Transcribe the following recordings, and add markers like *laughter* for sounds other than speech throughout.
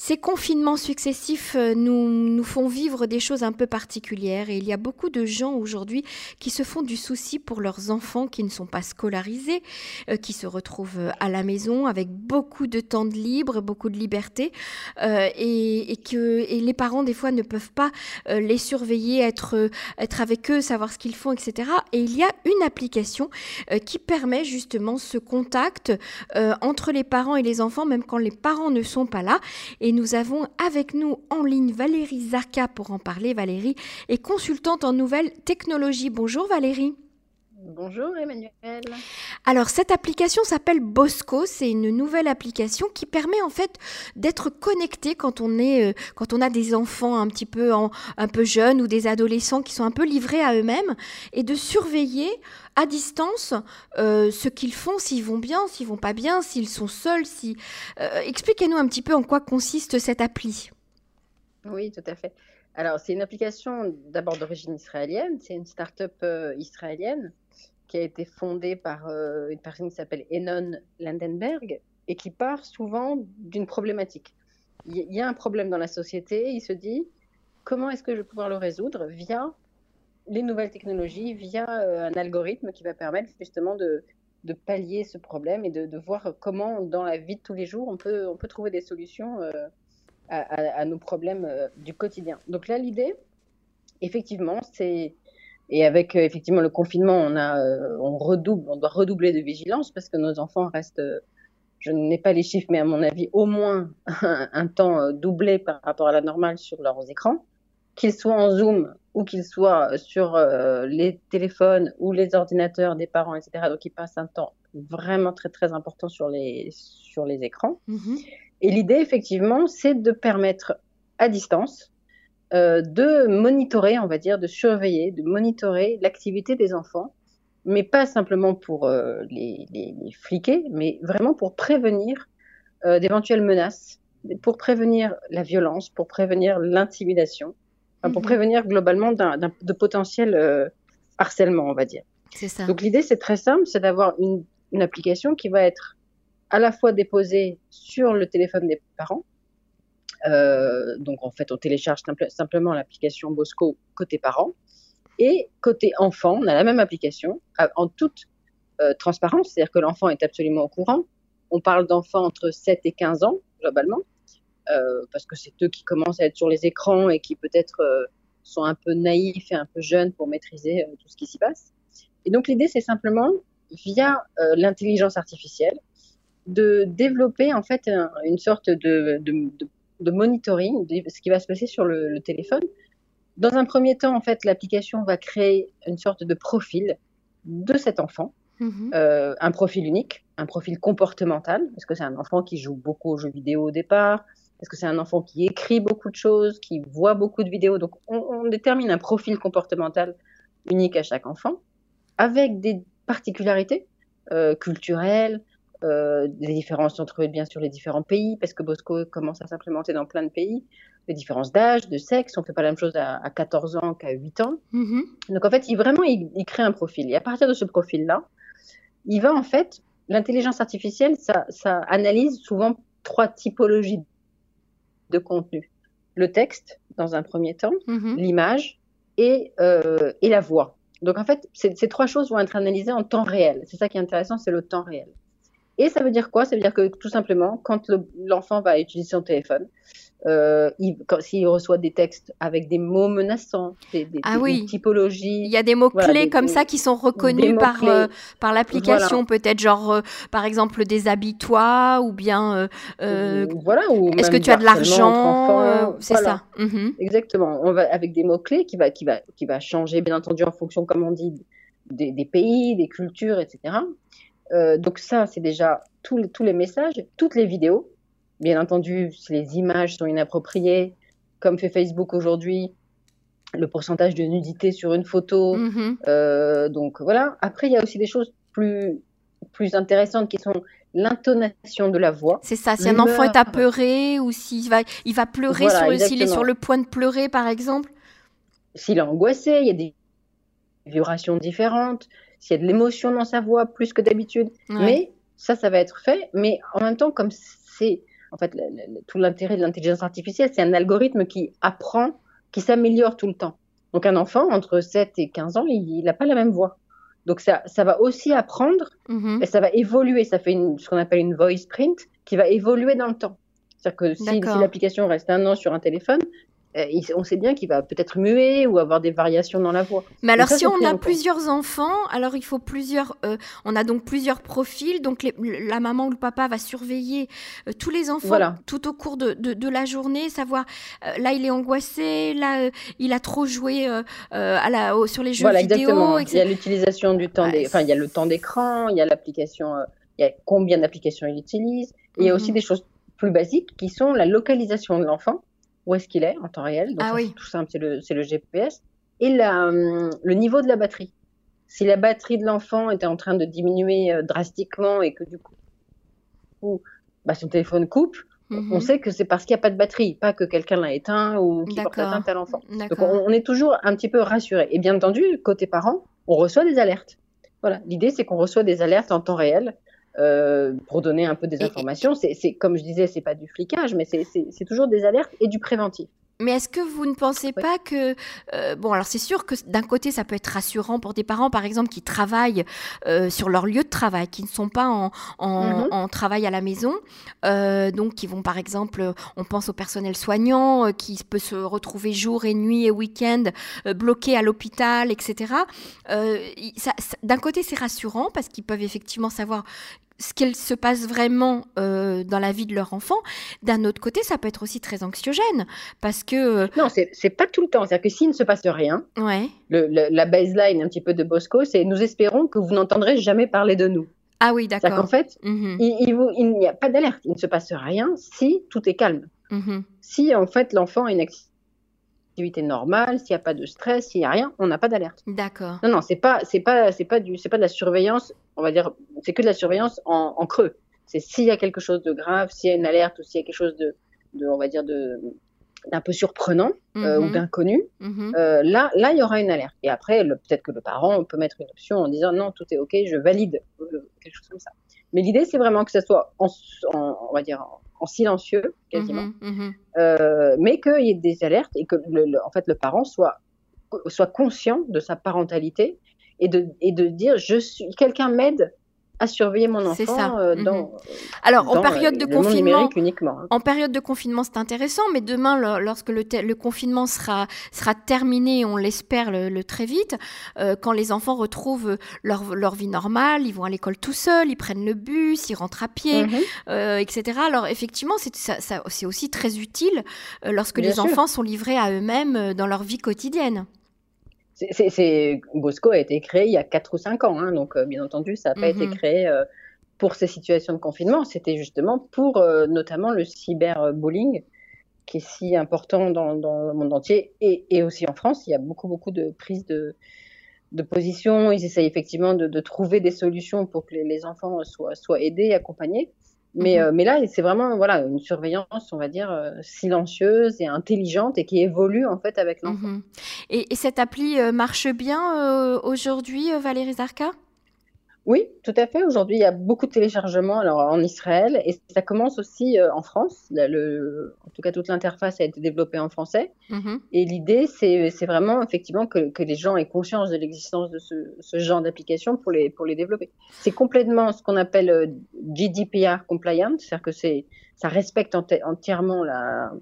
Ces confinements successifs euh, nous, nous font vivre des choses un peu particulières et il y a beaucoup de gens aujourd'hui qui se font du souci pour leurs enfants qui ne sont pas scolarisés, euh, qui se retrouvent euh, à la maison avec beaucoup de temps de libre, beaucoup de liberté et, que et les parents des fois ne peuvent pas les surveiller, être, être avec eux, savoir ce qu'ils font, etc. Et il y a une application qui permet justement ce contact entre les parents et les enfants, même quand les parents ne sont pas là. Et nous avons avec nous en ligne Valérie Zarka pour en parler. Valérie est consultante en nouvelles technologies. Bonjour Valérie. Bonjour Emmanuel. Alors cette application s'appelle Bosco, c'est une nouvelle application qui permet en fait d'être connecté quand on est euh, quand on a des enfants un petit peu un peu jeunes ou des adolescents qui sont un peu livrés à eux-mêmes et de surveiller à distance euh, ce qu'ils font, s'ils vont bien, s'ils vont pas bien, s'ils sont seuls, si euh, expliquez-nous un petit peu en quoi consiste cette appli. Oui, tout à fait. Alors, c'est une application d'abord d'origine israélienne, c'est une start-up israélienne qui a été fondée par euh, une personne qui s'appelle Enon Landenberg et qui part souvent d'une problématique. Il y a un problème dans la société, il se dit comment est-ce que je vais pouvoir le résoudre via les nouvelles technologies, via euh, un algorithme qui va permettre justement de, pallier ce problème et de, voir comment dans la vie de tous les jours on peut, on peut trouver des solutions euh, à, nos problèmes du quotidien. Donc là, l'idée, effectivement, c'est et avec euh, effectivement le confinement, on a, euh, on redouble, on doit redoubler de vigilance parce que nos enfants restent, euh, je n'ai pas les chiffres, mais à mon avis, au moins *laughs* un, temps doublé par rapport à la normale sur leurs écrans, qu'ils soient en Zoom ou qu'ils soient sur les téléphones ou les ordinateurs des parents, etc. Donc ils passent un temps vraiment très très important sur les sur les écrans. Mm-hmm. Et l'idée effectivement, c'est de permettre à distance euh, de monitorer, on va dire, de surveiller, de monitorer l'activité des enfants, mais pas simplement pour euh, les, les, les, fliquer, mais vraiment pour prévenir euh, d'éventuelles menaces, pour prévenir la violence, pour prévenir l'intimidation, pour mhm. prévenir globalement de potentiel harcèlement, on va dire. C'est ça. Donc l'idée, c'est très simple, c'est d'avoir une, une application qui va être à la fois déposée sur le téléphone des parents, euh, donc en fait, on télécharge simplement l'application Bosco côté parents. Et côté enfant, on a la même application en toute euh, transparence, c'est-à-dire que l'enfant est absolument au courant. On parle d'enfants entre 7 et 15 ans, globalement, euh, parce que c'est eux qui commencent à être sur les écrans et qui peut-être sont un peu naïfs et un peu jeunes pour maîtriser tout ce qui s'y passe. Et donc l'idée, c'est simplement, via l'intelligence artificielle, de développer en fait une sorte de de monitoring de ce qui va se passer sur le, téléphone. Dans un premier temps, en fait, l'application va créer une sorte de profil de cet enfant, mhm. euh, un profil unique, un profil comportemental. Est-ce que c'est un enfant qui joue beaucoup aux jeux vidéo au départ Est-ce que c'est un enfant qui écrit beaucoup de choses, qui voit beaucoup de vidéos Donc, on, détermine un profil comportemental unique à chaque enfant, avec des particularités euh, culturelles, euh, des différences entre bien sûr les différents pays, parce que Bosco commence à s'implémenter dans plein de pays, les différences d'âge, de sexe, on ne fait pas la même chose à, 14 ans qu'à 8 ans. Mm-hmm. Donc en fait, il, vraiment, il, crée un profil. Et à partir de ce profil-là, il va en fait, l'intelligence artificielle, ça, ça analyse souvent trois typologies de contenu. Le texte, dans un premier temps, mm-hmm. l'image et, euh, et la voix. Donc en fait, ces trois choses vont être analysées en temps réel. C'est ça qui est intéressant, c'est le temps réel. Et ça veut dire quoi? Ça veut dire que tout simplement, quand l'enfant va utiliser son téléphone, euh, s'il reçoit des textes avec des mots menaçants, des, ah oui. typologies. Il y a des mots-clés comme ça qui sont reconnus par, euh, par l'application, peut-être genre, euh, par exemple, des habits-toi ou bien. Voilà, Est-ce que tu as de l'argent C'est ça. Mhm. Exactement. On va, avec des mots-clés qui va, qui, va, qui va changer, bien entendu, en fonction, comme on dit, des, des pays, des cultures, etc. Euh, donc ça, c'est déjà tous les messages, toutes les vidéos. Bien entendu, si les images sont inappropriées, comme fait Facebook aujourd'hui, le pourcentage de nudité sur une photo. Mm-hmm. Euh, donc voilà. Après, il y a aussi des choses plus, plus intéressantes qui sont l'intonation de la voix. C'est ça. Si un enfant est apeuré ou s'il va, il va pleurer, s'il est sur le point de pleurer, par exemple. S'il est angoissé, il y a des vibrations différentes s'il y a de l'émotion dans sa voix plus que d'habitude. Mais ça, ça va être fait. Mais en même temps, comme c'est en fait, tout l'intérêt de l'intelligence artificielle, c'est un algorithme qui apprend, qui s'améliore tout le temps. Donc un enfant entre 7 et 15 ans, il n'a pas la même voix. Donc ça, ça va aussi apprendre mm-hmm. et ça va évoluer. Ça fait ce qu'on appelle une voice print qui va évoluer dans le temps. C'est-à-dire que si, si l'application reste un an sur un téléphone, euh, on sait bien qu'il va peut-être muer ou avoir des variations dans la voix. Mais alors, si on a plusieurs enfants, alors il faut plusieurs. Euh, on a donc plusieurs profils. Donc, la maman ou le papa va surveiller euh, tous les enfants tout au cours de, de, la journée, savoir là il est angoissé, là il a trop joué à la, sur les jeux voilà, vidéo. Exactement. Il y a l'utilisation du temps, enfin il y a le temps d'écran, il y a l'application, il y a combien d'applications il utilise. il y a aussi mhm. des choses plus basiques qui sont la localisation de l'enfant où est-ce qu'il est en temps réel. Donc, ah oui. tout simple, c'est le, le, GPS. Et la, hum, le niveau de la batterie. Si la batterie de l'enfant était en train de diminuer euh, drastiquement et que du coup, bah, son téléphone coupe, mhm. on sait que c'est parce qu'il n'y a pas de batterie, pas que quelqu'un l'a éteint ou qu'il porte atteinte à l'enfant. Donc on, est toujours un petit peu rassuré. Et bien entendu, côté parents, on reçoit des alertes. Voilà, l'idée c'est qu'on reçoit des alertes en temps réel euh, pour donner un peu des informations. C'est comme je disais, c'est pas du flicage, mais c'est toujours des alertes et du préventif. Mais est-ce que vous ne pensez pas que euh, bon alors c'est sûr que d'un côté ça peut être rassurant pour des parents par exemple qui travaillent euh, sur leur lieu de travail qui ne sont pas en, en, mm-hmm. travail à la maison donc qui vont par exemple on pense au personnel soignant qui peut se retrouver jour et nuit et week-end bloqué à l'hôpital etc d'un côté c'est rassurant parce qu'ils peuvent effectivement savoir ce qu'il se passe vraiment euh, dans la vie de leur enfant. D'un autre côté, ça peut être aussi très anxiogène parce que... Euh, non, c'est pas tout le temps. C'est-à-dire que s'il ne se passe rien, ouais. le, la baseline un petit peu de Bosco, c'est nous espérons que vous n'entendrez jamais parler de nous. Ah oui, d'accord. qu'en fait, mm-hmm. il, n'y a pas d'alerte. Il ne se passe rien si tout est calme. Mm-hmm. Si en fait l'enfant a une activité normale, s'il n'y a pas de stress, s'il n'y a rien, on n'a pas d'alerte. D'accord. Non, non, c'est pas, c'est pas, c'est pas du, c'est pas de la surveillance on va dire, c'est que de la surveillance en, creux. C'est s'il y a quelque chose de grave, s'il y a une alerte ou s'il y a quelque chose de, on va dire, de d'un peu surprenant euh, ou mhm. d'inconnu, mhm. euh, là, là, il y aura une alerte. Et après, peut-être que le parent peut mettre une option en disant non, tout est ok, je valide euh, quelque chose comme ça. Mais l'idée, c'est vraiment que ça soit en, on va dire en, silencieux quasiment, mhm, mais qu'il y ait des alertes et que en fait le parent soit soit conscient de sa parentalité et de, et de dire je suis quelqu'un m'aide à surveiller mon enfant ça. Euh, dans, mhm. Alors en période de confinement, uniquement. Hein. En période de confinement, c'est intéressant, mais demain, lorsque le, le, confinement sera sera terminé, on l'espère le, très vite, euh, quand les enfants retrouvent leur, leur vie normale, ils vont à l'école tout seuls, ils prennent le bus, ils rentrent à pied, mhm. euh, etc. Alors effectivement, c'est ça, ça, aussi très utile lorsque les enfants sont livrés à eux-mêmes dans leur vie quotidienne c'est, Bosco a été créé il y a 4 ou 5 ans, hein, donc euh, bien entendu, ça n'a pas été mhm. créé euh, pour ces situations de confinement, c'était justement pour euh, notamment le cyberbullying, qui est si important dans, le monde entier et, aussi en France. Il y a beaucoup, beaucoup de prises de, de position. Ils essayent effectivement de, trouver des solutions pour que les, enfants soient, soient aidés, accompagnés. Mais, mhm. mais là, c'est vraiment voilà, une surveillance, on va dire, silencieuse et intelligente et qui évolue en fait avec l'enfant. Mhm. Et, cette appli euh, marche bien euh, aujourd'hui, euh, Valérie Zarka? Oui, tout à fait. Aujourd'hui, il y a beaucoup de téléchargements alors, en Israël et ça commence aussi en France. Le, en tout cas, toute l'interface a été développée en français. Mhm. Et l'idée, c'est vraiment effectivement que, que, les gens aient conscience de l'existence de ce, ce genre d'application pour les, pour les développer. C'est complètement ce qu'on appelle GDPR compliant, c'est-à-dire que ça respecte entièrement la,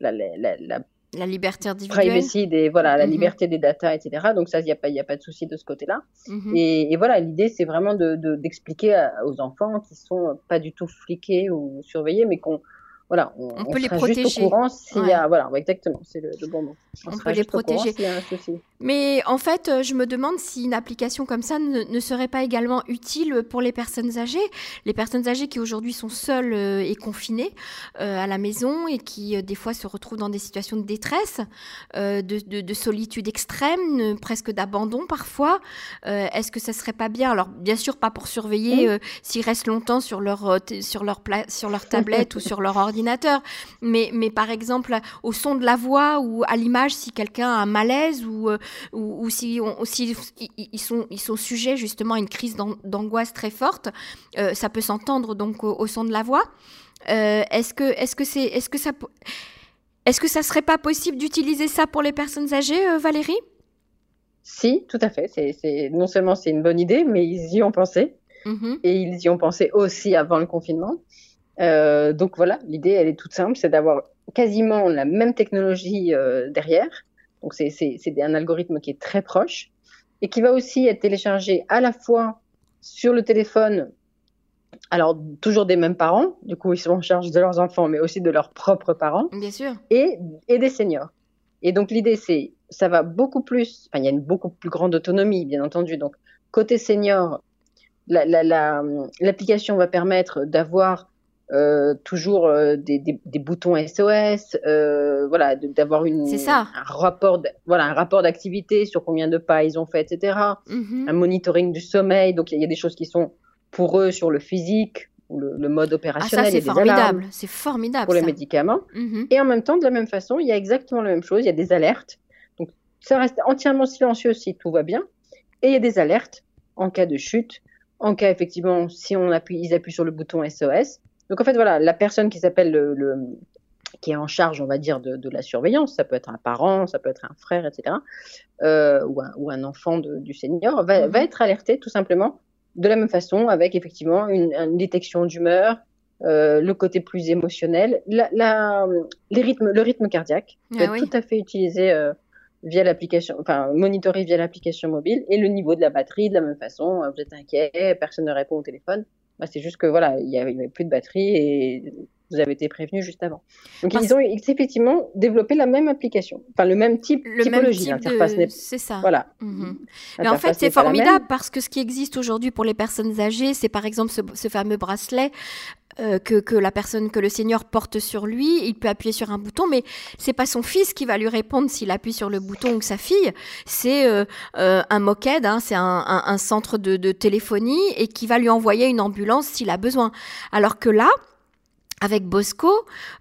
la, la, la la liberté individuelle. Privacy, des, voilà, la mhm. liberté des data, etc. Donc ça, il n'y a, pas, a pas de souci de ce côté-là. Mhm. et, voilà, l'idée, c'est vraiment d'expliquer de, aux enfants qui sont pas du tout fliqués ou surveillés, mais qu'on voilà, on, peut les protéger. Juste au courant s'il y a, voilà, exactement, c'est le, bon mot. On, peut les protéger. Mais en fait, euh, je me demande si une application comme ça ne, serait pas également utile pour les personnes âgées, les personnes âgées qui aujourd'hui sont seules euh, et confinées euh, à la maison et qui des fois se retrouvent dans des situations de détresse, de, solitude extrême, presque d'abandon parfois. Est-ce que ça serait pas bien? Alors bien sûr pas pour surveiller s'ils restent longtemps sur leur sur leur sur leur tablette ou sur leur ordinateur, mais mais par exemple au son de la voix ou à l'image si quelqu'un a un malaise ou ou, si, ils, sont, ils sont sujets justement à une crise d'angoisse très forte, euh, ça peut s'entendre donc au, son de la voix. est-ce que, est-ce que c'est, est-ce que ça, est-ce que ça serait pas possible d'utiliser ça pour les personnes âgées, Valérie? Si, tout à fait. C'est, non seulement c'est une bonne idée, mais ils y ont pensé. Mm-hmm. Et ils y ont pensé aussi avant le confinement. Euh, donc voilà, l'idée, elle est toute simple, c'est d'avoir quasiment la même technologie euh, derrière. Donc c'est un algorithme qui est très proche et qui va aussi être téléchargé à la fois sur le téléphone, alors toujours des mêmes parents, du coup ils sont en charge de leurs enfants, mais aussi de leurs propres parents. Bien sûr. Et, et des seniors. Et donc l'idée, c'est, ça va beaucoup plus, enfin il y a une beaucoup plus grande autonomie, bien entendu. Donc côté senior, l'application la, la, va permettre d'avoir euh, toujours euh, des, des, des, boutons SOS, euh, voilà, d'avoir une un rapport, voilà, un rapport d'activité sur combien de pas ils ont fait, etc. Mm-hmm. Un monitoring du sommeil. Donc il y, a des choses qui sont pour eux sur le physique, le, le mode opérationnel. Ah, ça c'est formidable, c'est formidable. Pour les médicaments. Mm-hmm. Et en même temps, de la même façon, il y a exactement la même chose. Il y a des alertes. Donc ça reste entièrement silencieux si tout va bien. Et il y a des alertes en cas de chute, en cas effectivement si on appuie, ils appuient sur le bouton SOS donc en fait, voilà, la personne qui s'appelle le, qui est en charge, on va dire, de, la surveillance, ça peut être un parent, ça peut être un frère, etc., euh, ou, un, ou, un, enfant du senior, va, va, mhm. être alerté tout simplement de la même façon, avec effectivement une, une détection d'humeur, euh, le côté plus émotionnel, la, la, les rythmes, le rythme cardiaque peut ah être tout à fait utilisé euh, via l'application, enfin monitoré via l'application mobile, et le niveau de la batterie de la même façon. Vous êtes inquiet, personne ne répond au téléphone bah, c'est juste que voilà, il n'y avait, plus de batterie et vous avez été prévenu juste avant. Donc ils ont effectivement développé la même application, enfin le même type le typologie. Même type C'est ça. Voilà. Mhm. Mais en fait, c'est formidable parce que ce qui existe aujourd'hui pour les personnes âgées, c'est par exemple ce, ce fameux bracelet euh, que, que, la personne, que le seigneur porte sur lui. Il peut appuyer sur un bouton, mais c'est pas son fils qui va lui répondre s'il appuie sur le bouton ou sa fille. C'est euh, euh, un moquette, hein, c'est un, un, un, centre de, de téléphonie et qui va lui envoyer une ambulance s'il a besoin. Alors que là, avec Bosco,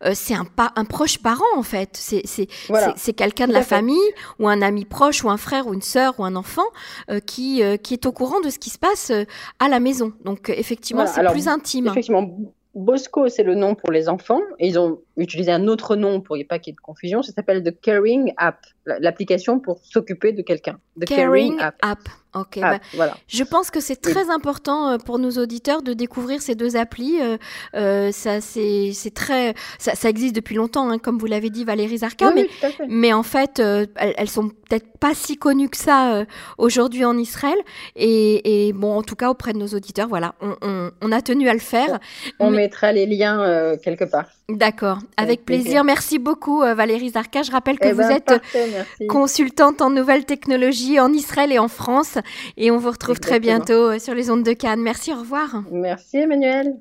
euh, c'est un, un proche parent en fait. C'est c'est quelqu'un de la famille ou un ami proche ou un frère ou une sœur ou un enfant euh, qui, euh, qui est au courant de ce qui se passe à la maison. Donc effectivement, c'est plus intime. Effectivement, Bosco, c'est le nom pour les enfants. Ils ont utilisé un autre nom pour pas qu'il y ait de confusion. Ça s'appelle The Caring App, l'application pour s'occuper de quelqu'un. The Caring, App. Ok. Bah, voilà. Je pense que c'est très important euh, pour nos auditeurs de découvrir ces deux applis. Euh, euh, ça, c'est, très, ça, ça, existe depuis longtemps, hein, comme vous l'avez dit, Valérie Zarka. mais, mais, en fait, elles, elles, sont peut-être pas si connues que ça aujourd'hui en Israël. Et, et, bon, en tout cas auprès de nos auditeurs, voilà, on, on, on a tenu à le faire. On, mettra les liens quelque part. D'accord, avec plaisir. Merci beaucoup euh, Valérie Zarka. Je rappelle que eh vous ben, êtes consultante en nouvelles technologies en Israël et en France. Et on vous retrouve très bientôt euh, sur les ondes de Cannes. Merci, au revoir. Merci Emmanuel.